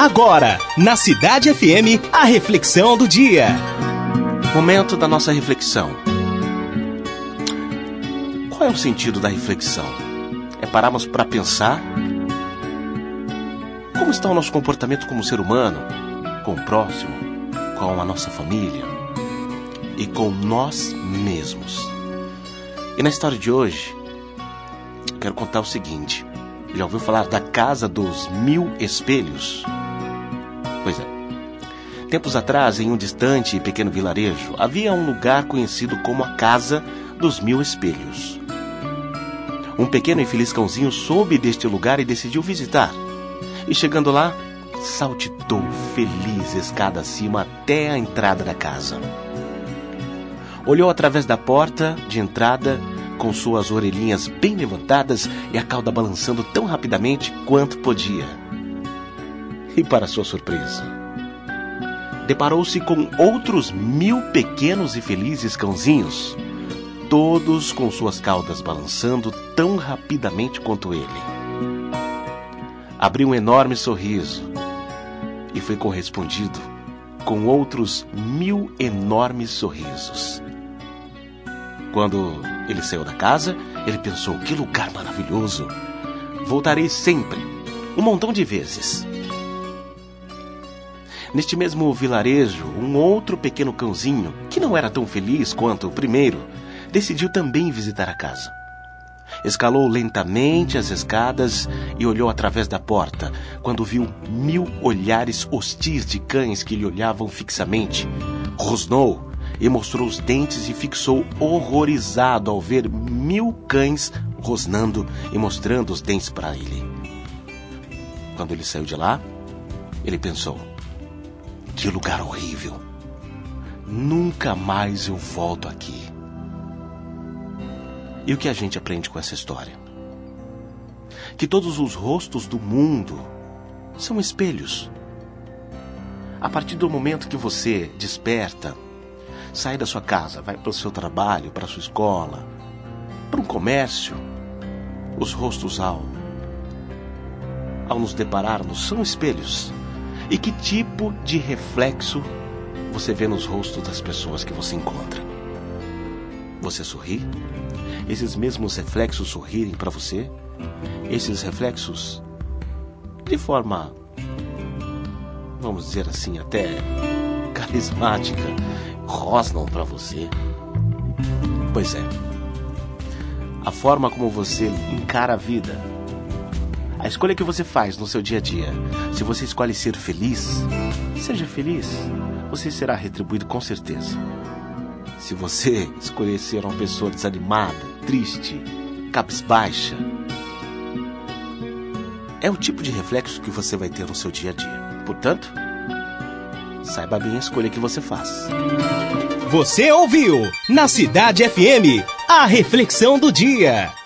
Agora, na Cidade FM, a reflexão do dia. Momento da nossa reflexão. Qual é o sentido da reflexão? É pararmos para pensar como está o nosso comportamento como ser humano, com o próximo, com a nossa família e com nós mesmos. E na história de hoje, quero contar o seguinte: já ouviu falar da Casa dos Mil Espelhos? Tempos atrás, em um distante e pequeno vilarejo, havia um lugar conhecido como a Casa dos Mil Espelhos. Um pequeno e feliz cãozinho soube deste lugar e decidiu visitar. E chegando lá, saltitou feliz escada acima até a entrada da casa. Olhou através da porta de entrada, com suas orelhinhas bem levantadas e a cauda balançando tão rapidamente quanto podia. E para sua surpresa, deparou-se com outros mil pequenos e felizes cãozinhos, todos com suas caudas balançando tão rapidamente quanto ele. Abriu um enorme sorriso e foi correspondido com outros mil enormes sorrisos. Quando ele saiu da casa, ele pensou: que lugar maravilhoso! Voltarei sempre, um montão de vezes. Neste mesmo vilarejo, um outro pequeno cãozinho, que não era tão feliz quanto o primeiro, decidiu também visitar a casa. Escalou lentamente as escadas e olhou através da porta, quando viu mil olhares hostis de cães que lhe olhavam fixamente. Rosnou e mostrou os dentes e fixou horrorizado ao ver mil cães rosnando e mostrando os dentes para ele. Quando ele saiu de lá, ele pensou: que lugar horrível! Nunca mais eu volto aqui. E o que a gente aprende com essa história? Que todos os rostos do mundo são espelhos. A partir do momento que você desperta, sai da sua casa, vai para o seu trabalho, para a sua escola, para um comércio, os rostos ao ao nos depararmos são espelhos. E que tipo de reflexo você vê nos rostos das pessoas que você encontra? Você sorri? Esses mesmos reflexos sorrirem para você? Esses reflexos, de forma, vamos dizer assim, até carismática, rosnam para você? Pois é. A forma como você encara a vida a escolha que você faz no seu dia a dia, se você escolhe ser feliz, seja feliz, você será retribuído com certeza. Se você escolher ser uma pessoa desanimada, triste, cabisbaixa, é o tipo de reflexo que você vai ter no seu dia a dia. Portanto, saiba bem a escolha que você faz. Você ouviu na Cidade FM a reflexão do dia.